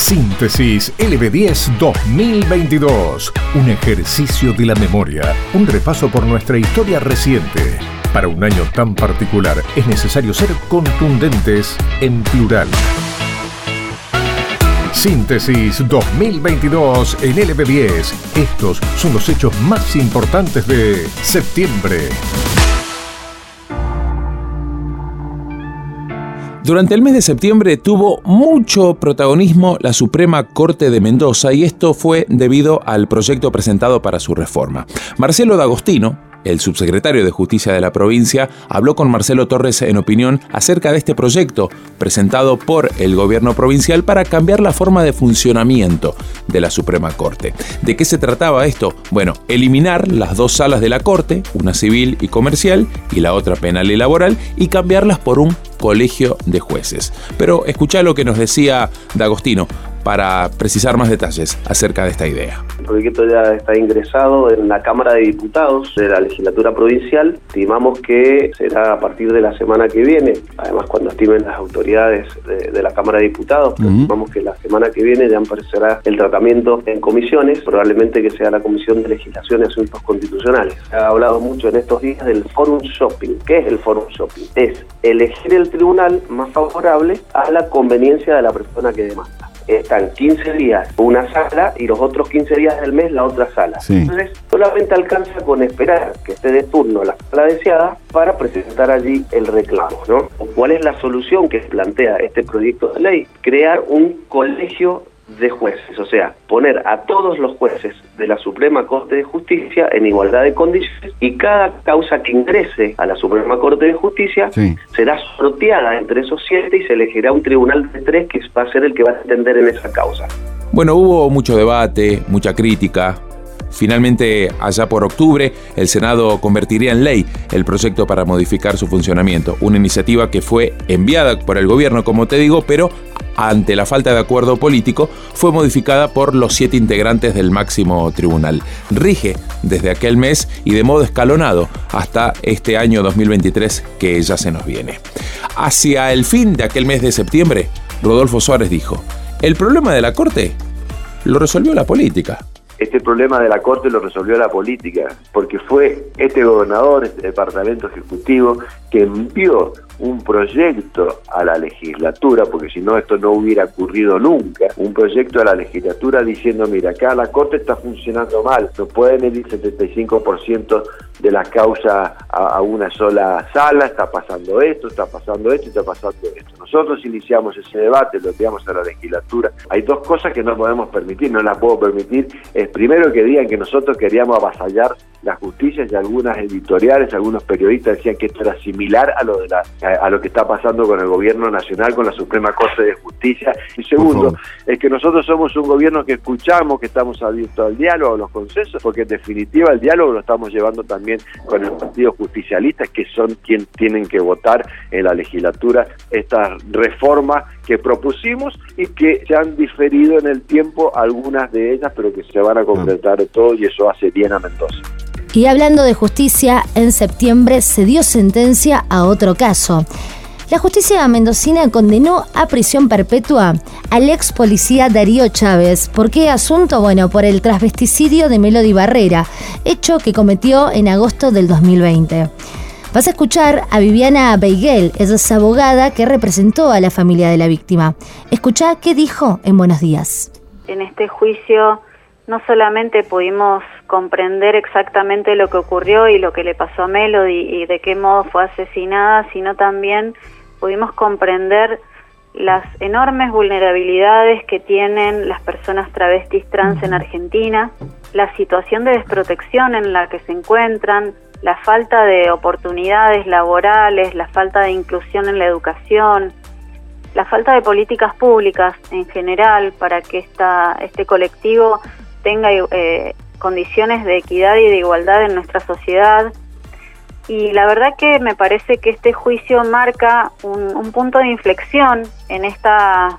Síntesis LB10 2022. Un ejercicio de la memoria. Un repaso por nuestra historia reciente. Para un año tan particular es necesario ser contundentes en plural. Síntesis 2022 en LB10. Estos son los hechos más importantes de septiembre. Durante el mes de septiembre tuvo mucho protagonismo la Suprema Corte de Mendoza y esto fue debido al proyecto presentado para su reforma. Marcelo D'Agostino, el subsecretario de Justicia de la provincia habló con Marcelo Torres en opinión acerca de este proyecto presentado por el gobierno provincial para cambiar la forma de funcionamiento de la Suprema Corte. ¿De qué se trataba esto? Bueno, eliminar las dos salas de la Corte, una civil y comercial y la otra penal y laboral, y cambiarlas por un colegio de jueces. Pero escucha lo que nos decía D'Agostino para precisar más detalles acerca de esta idea. El proyecto ya está ingresado en la Cámara de Diputados de la legislatura provincial. Estimamos que será a partir de la semana que viene, además cuando estimen las autoridades de, la Cámara de Diputados, estimamos que la semana que viene ya aparecerá el tratamiento en comisiones, probablemente que sea la Comisión de Legislación y Asuntos Constitucionales. Se ha hablado mucho en estos días del forum shopping. ¿Qué es el forum shopping? Es elegir el tribunal más favorable a la conveniencia de la persona que demanda están 15 días una sala y los otros 15 días del mes la otra sala. Entonces, solamente alcanza con esperar que esté de turno la sala deseada para presentar allí el reclamo, ¿no? ¿Cuál es la solución que plantea este proyecto de ley? Crear un colegio de jueces, o sea, poner a todos los jueces de la Suprema Corte de Justicia en igualdad de condiciones y cada causa que ingrese a la Suprema Corte de Justicia será sorteada entre esos siete y se elegirá un tribunal de tres que va a ser el que va a atender en esa causa. Bueno, hubo mucho debate, mucha crítica, Finalmente, allá por octubre, el Senado convertiría en ley el proyecto para modificar su funcionamiento, una iniciativa que fue enviada por el gobierno, como te digo, pero ante la falta de acuerdo político, fue modificada por los siete integrantes del máximo tribunal. Rige desde aquel mes y de modo escalonado hasta este año 2023 que ya se nos viene. Hacia el fin de aquel mes de septiembre, Rodolfo Suárez dijo, el problema de la Corte lo resolvió la política. Este problema de la Corte lo resolvió la política, porque fue este gobernador, este departamento ejecutivo, que envió un proyecto a la legislatura, porque si no esto no hubiera ocurrido nunca, un proyecto a la legislatura diciendo, mira, acá la Corte está funcionando mal, no pueden ir 75% de las causas a, una sola sala, está pasando esto, está pasando esto, está pasando esto. Nosotros iniciamos ese debate, lo enviamos a la legislatura. Hay dos cosas que no podemos permitir, no las puedo permitir. Es primero que digan que nosotros queríamos avasallar la justicia y algunas editoriales, algunos periodistas decían que esto era similar a lo de la, a, lo que está pasando con el gobierno nacional, con la Suprema Corte de Justicia. Y segundo, es que nosotros somos un gobierno que escuchamos, que estamos abiertos al diálogo, a los consensos, porque en definitiva el diálogo lo estamos llevando también con el Partido Justicialista, que son quienes tienen que votar en la legislatura estas reformas que propusimos y que se han diferido en el tiempo algunas de ellas, pero que se van a completar todo y eso hace bien a Mendoza. Y hablando de justicia, en septiembre se dio sentencia a otro caso. La justicia mendocina condenó a prisión perpetua al ex policía Darío Chávez. ¿Por qué asunto? Bueno, por el transvesticidio de Melody Barrera, hecho que cometió en agosto del 2020. Vas a escuchar a Viviana Beiguel, ella es abogada que representó a la familia de la víctima. Escucha qué dijo en Buenos Días. En este juicio no solamente pudimos comprender exactamente lo que ocurrió y lo que le pasó a Melody y de qué modo fue asesinada, sino también pudimos comprender las enormes vulnerabilidades que tienen las personas travestis trans en Argentina, la situación de desprotección en la que se encuentran, la falta de oportunidades laborales, la falta de inclusión en la educación, la falta de políticas públicas en general para que esta, este colectivo tenga eh, condiciones de equidad y de igualdad en nuestra sociedad. Y la verdad que me parece que este juicio marca un, punto de inflexión en esta,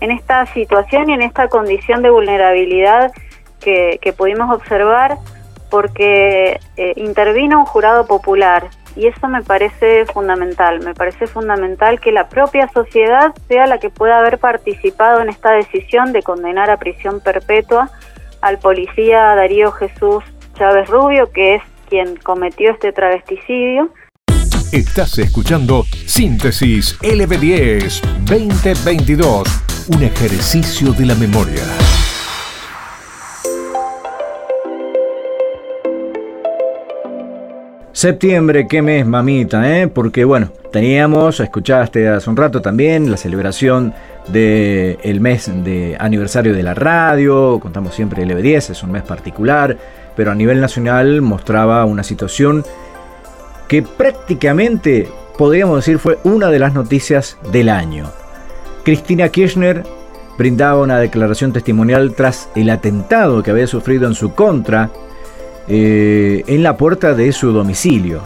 en esta situación y en esta condición de vulnerabilidad que, pudimos observar porque eh, intervino un jurado popular y eso me parece fundamental. Me parece fundamental que la propia sociedad sea la que pueda haber participado en esta decisión de condenar a prisión perpetua al policía Darío Jesús Chávez Rubio, que es quien cometió este travesticidio. Estás escuchando Síntesis LB10 2022, un ejercicio de la memoria. Septiembre, qué mes, mamita, ¿eh? Porque bueno, teníamos, escuchaste hace un rato también, la celebración del mes de aniversario de la radio, contamos siempre el EB10, es un mes particular, pero a nivel nacional mostraba una situación que prácticamente podríamos decir fue una de las noticias del año. Cristina Kirchner brindaba una declaración testimonial tras el atentado que había sufrido en su contra eh, en la puerta de su domicilio.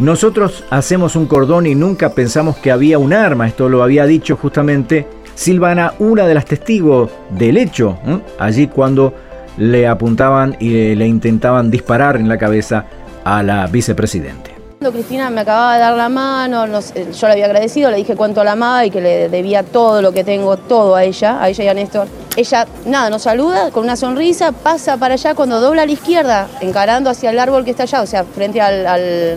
Nosotros hacemos un cordón y nunca pensamos que había un arma, esto lo había dicho justamente Silvana, una de las testigos del hecho, allí cuando le apuntaban y le intentaban disparar en la cabeza a la vicepresidente. Cristina me acababa de dar la mano, yo le había agradecido, le dije cuánto la amaba y que le debía todo lo que tengo, todo a ella, a ella y a Néstor. Ella, nada, nos saluda con una sonrisa, pasa para allá cuando dobla a la izquierda, encarando hacia el árbol que está allá, o sea, frente al,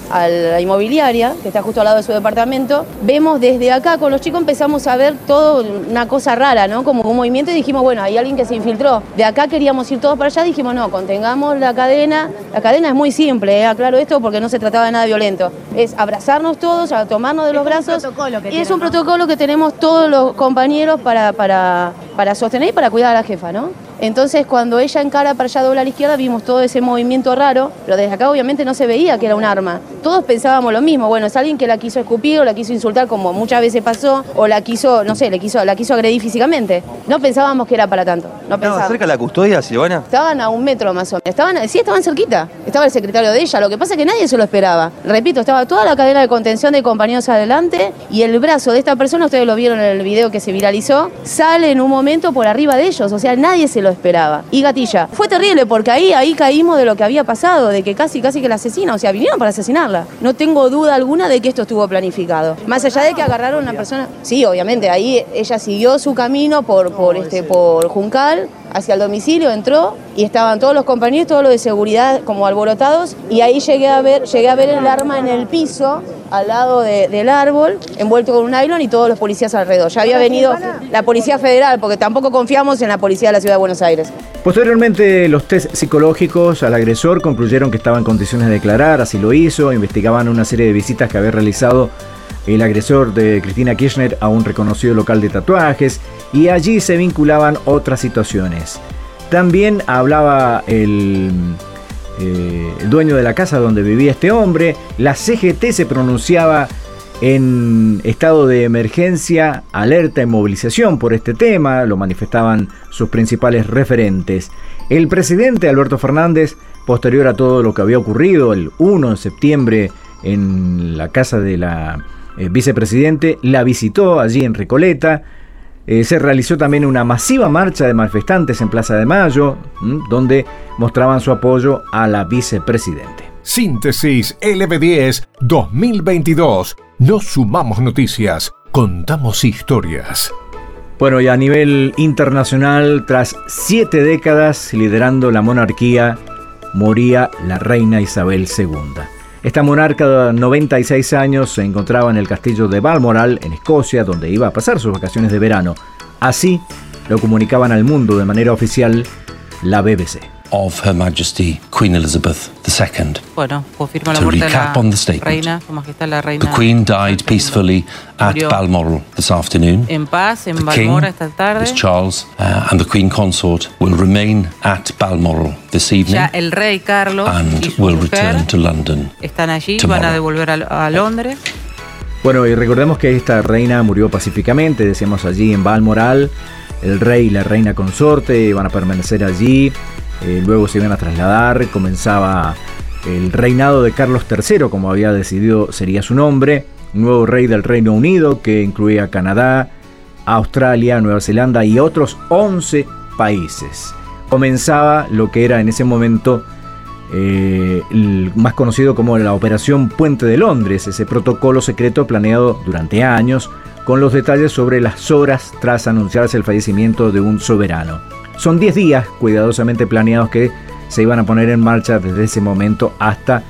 a la inmobiliaria, que está justo al lado de su departamento. Vemos desde acá, con los chicos empezamos a ver todo una cosa rara, ¿no? Como un movimiento y dijimos, bueno, hay alguien que se infiltró. De acá queríamos ir todos para allá, dijimos, no, contengamos la cadena. La cadena es muy simple, ¿eh? aclaro esto porque no se trataba de nada violento. Es abrazarnos todos, a tomarnos de los brazos. y es un protocolo que tenemos todos los compañeros para, para, para sostener y para cuidar a la jefa, ¿no? Entonces cuando ella encara para allá dobla a la izquierda vimos todo ese movimiento raro, pero desde acá obviamente no se veía que era un arma. Todos pensábamos lo mismo, bueno, es alguien que la quiso escupir o la quiso insultar como muchas veces pasó, o la quiso, no sé, le quiso, la quiso agredir físicamente. No pensábamos que era para tanto. No ¿Estaba cerca de la custodia, Silvana? Estaban a un metro más o menos. Estaban, sí, estaban cerquita. Estaba el secretario de ella, lo que pasa es que nadie se lo esperaba. Repito, estaba toda la cadena de contención de compañeros adelante y el brazo de esta persona, ustedes lo vieron en el video que se viralizó, sale en un momento por arriba de ellos, o sea, nadie se lo esperaba. Y gatilla. Fue terrible porque ahí, ahí caímos de lo que había pasado, de que casi, casi que la asesina, o sea, vinieron para asesinarla. No tengo duda alguna de que esto estuvo planificado. Más allá de que agarraron a una persona, sí, obviamente, ahí ella siguió su camino por, por, este, por Juncal, hacia el domicilio, entró y estaban todos los compañeros, todos los de seguridad como alborotados y ahí llegué a ver, llegué a ver el arma en el piso al lado del árbol, envuelto con un nylon y todos los policías alrededor. Ya había venido la Policía Federal, porque tampoco confiamos en la Policía de la Ciudad de Buenos Aires. Posteriormente, los test psicológicos al agresor concluyeron que estaba en condiciones de declarar, así lo hizo, investigaban una serie de visitas que había realizado el agresor de Cristina Kirchner a un reconocido local de tatuajes y allí se vinculaban otras situaciones. También hablaba el, eh, dueño de la casa donde vivía este hombre, la CGT se pronunciaba en estado de emergencia, alerta y movilización por este tema, lo manifestaban sus principales referentes. El presidente Alberto Fernández, posterior a todo lo que había ocurrido el 1 de septiembre en la casa de la eh, vicepresidente, la visitó allí en Recoleta. Eh, se realizó también una masiva marcha de manifestantes en Plaza de Mayo, donde mostraban su apoyo a la vicepresidente. Síntesis LB10 2022. Nos sumamos noticias, contamos historias. Bueno, y a nivel internacional, tras siete décadas liderando la monarquía, moría la reina Isabel II. Esta monarca de 96 años se encontraba en el castillo de Balmoral, en Escocia, donde iba a pasar sus vacaciones de verano. Así lo comunicaban al mundo de manera oficial la BBC. Of Her Majesty Queen Elizabeth II. Bueno, confirma la muerte de la reina, Su Majestad la reina. The Queen died peacefully at Balmoral this afternoon. En paz en Balmoral esta tarde. King, Charles, uh, and the Queen Consort will remain at Balmoral this evening. Ya el rey Carlos and y su will mujer return to London. Están allí, tomorrow. van a devolver a, a Londres. Bueno, y recordemos que esta reina murió pacíficamente, decíamos allí en Balmoral. El rey y la reina consorte van a permanecer allí. Eh, luego se iban a trasladar. Comenzaba el reinado de Carlos III, como había decidido sería su nombre. Nuevo rey del Reino Unido, que incluía Canadá, Australia, Nueva Zelanda y otros 11 países. Comenzaba lo que era en ese momento eh, más conocido como la Operación Puente de Londres, ese protocolo secreto planeado durante años con los detalles sobre las horas tras anunciarse el fallecimiento de un soberano. Son 10 días cuidadosamente planeados que se iban a poner en marcha desde ese momento hasta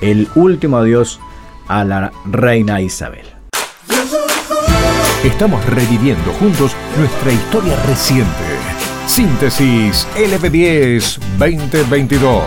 el último adiós a la reina Isabel. Estamos reviviendo juntos nuestra historia reciente. Síntesis LB10 2022.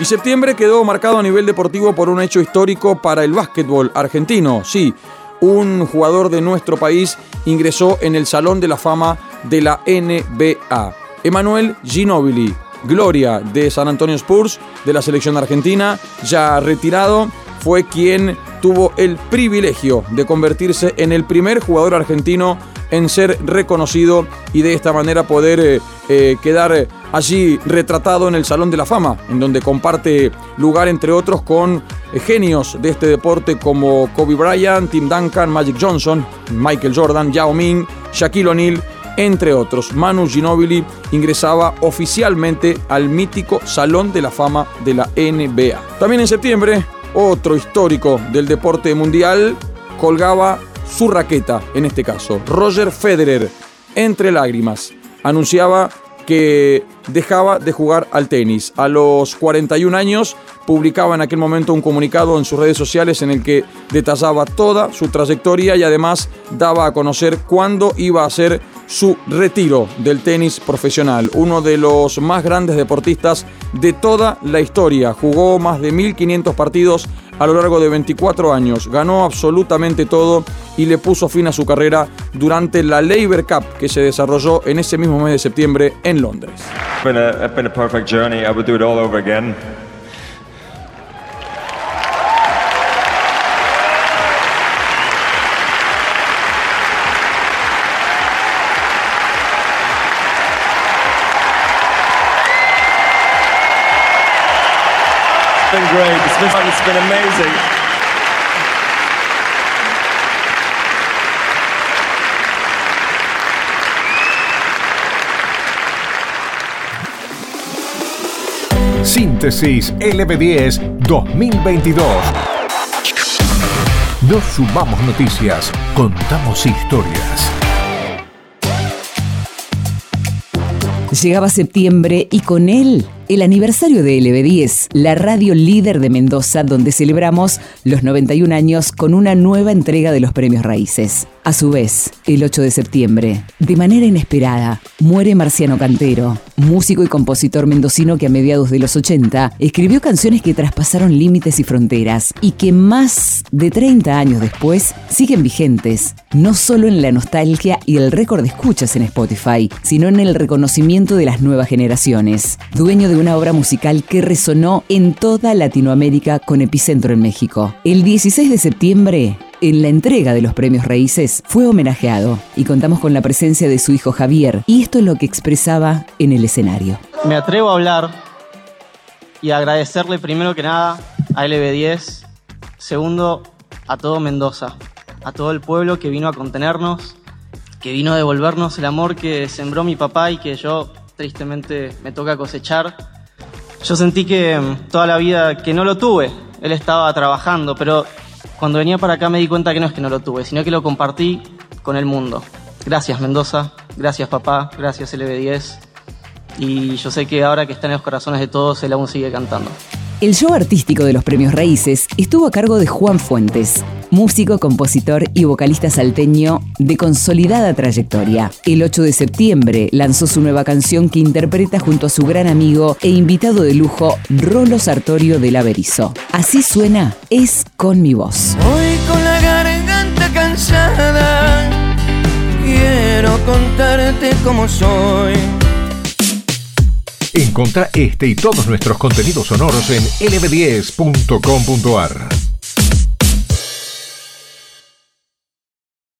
Y septiembre quedó marcado a nivel deportivo por un hecho histórico para el básquetbol argentino. Sí, un jugador de nuestro país ingresó en el Salón de la Fama de la NBA. Emanuel Ginobili, gloria de San Antonio Spurs, de la selección argentina, ya retirado, fue quien tuvo el privilegio de convertirse en el primer jugador argentino en ser reconocido y de esta manera poder eh, eh, quedar allí retratado en el Salón de la Fama, en donde comparte lugar entre otros con genios de este deporte como Kobe Bryant, Tim Duncan, Magic Johnson, Michael Jordan, Yao Ming, Shaquille O'Neal, entre otros. Manu Ginobili ingresaba oficialmente al mítico Salón de la Fama de la NBA. También en septiembre, otro histórico del deporte mundial colgaba su raqueta, en este caso. Roger Federer, entre lágrimas, anunciaba que dejaba de jugar al tenis. A los 41 años publicaba en aquel momento un comunicado en sus redes sociales en el que detallaba toda su trayectoria y además daba a conocer cuándo iba a ser su retiro del tenis profesional. Uno de los más grandes deportistas de toda la historia. Jugó más de 1500 partidos a lo largo de 24 años. Ganó absolutamente todo y le puso fin a su carrera durante la Labour Cup que se desarrolló en ese mismo mes de septiembre en Londres. been been, it's been amazing. Síntesis LB10 2022. No sumamos noticias, contamos historias. Llegaba septiembre y con él el aniversario de LB10, la radio líder de Mendoza, donde celebramos los 91 años con una nueva entrega de los premios Raíces. A su vez, el 8 de septiembre, de manera inesperada, muere Marciano Cantero, músico y compositor mendocino que a mediados de los 80 escribió canciones que traspasaron límites y fronteras y que más de 30 años después siguen vigentes, no solo en la nostalgia y el récord de escuchas en Spotify, sino en el reconocimiento de las nuevas generaciones. Dueño de una obra musical que resonó en toda Latinoamérica con epicentro en México. El 16 de septiembre, en la entrega de los premios Raíces fue homenajeado y contamos con la presencia de su hijo Javier y esto es lo que expresaba en el escenario. Me atrevo a hablar y agradecerle primero que nada a LB10, segundo a todo Mendoza, a todo el pueblo que vino a contenernos, que vino a devolvernos el amor que sembró mi papá y que yo tristemente me toca cosechar. Yo sentí que mm, toda la vida que no lo tuve, él estaba trabajando, pero cuando venía para acá me di cuenta que no es que no lo tuve, sino que lo compartí con el mundo. Gracias Mendoza, gracias papá, gracias LB10. Y yo sé que ahora que está en los corazones de todos, él aún sigue cantando. El show artístico de los premios Raíces estuvo a cargo de Juan Fuentes, músico, compositor y vocalista salteño de consolidada trayectoria. El 8 de septiembre lanzó su nueva canción que interpreta junto a su gran amigo e invitado de lujo, Rolo Sartorio de la Berizo. Así suena Es con mi voz. Hoy con la garganta cansada, quiero contarte cómo soy Encontra este y todos nuestros contenidos sonoros en lb10.com.ar.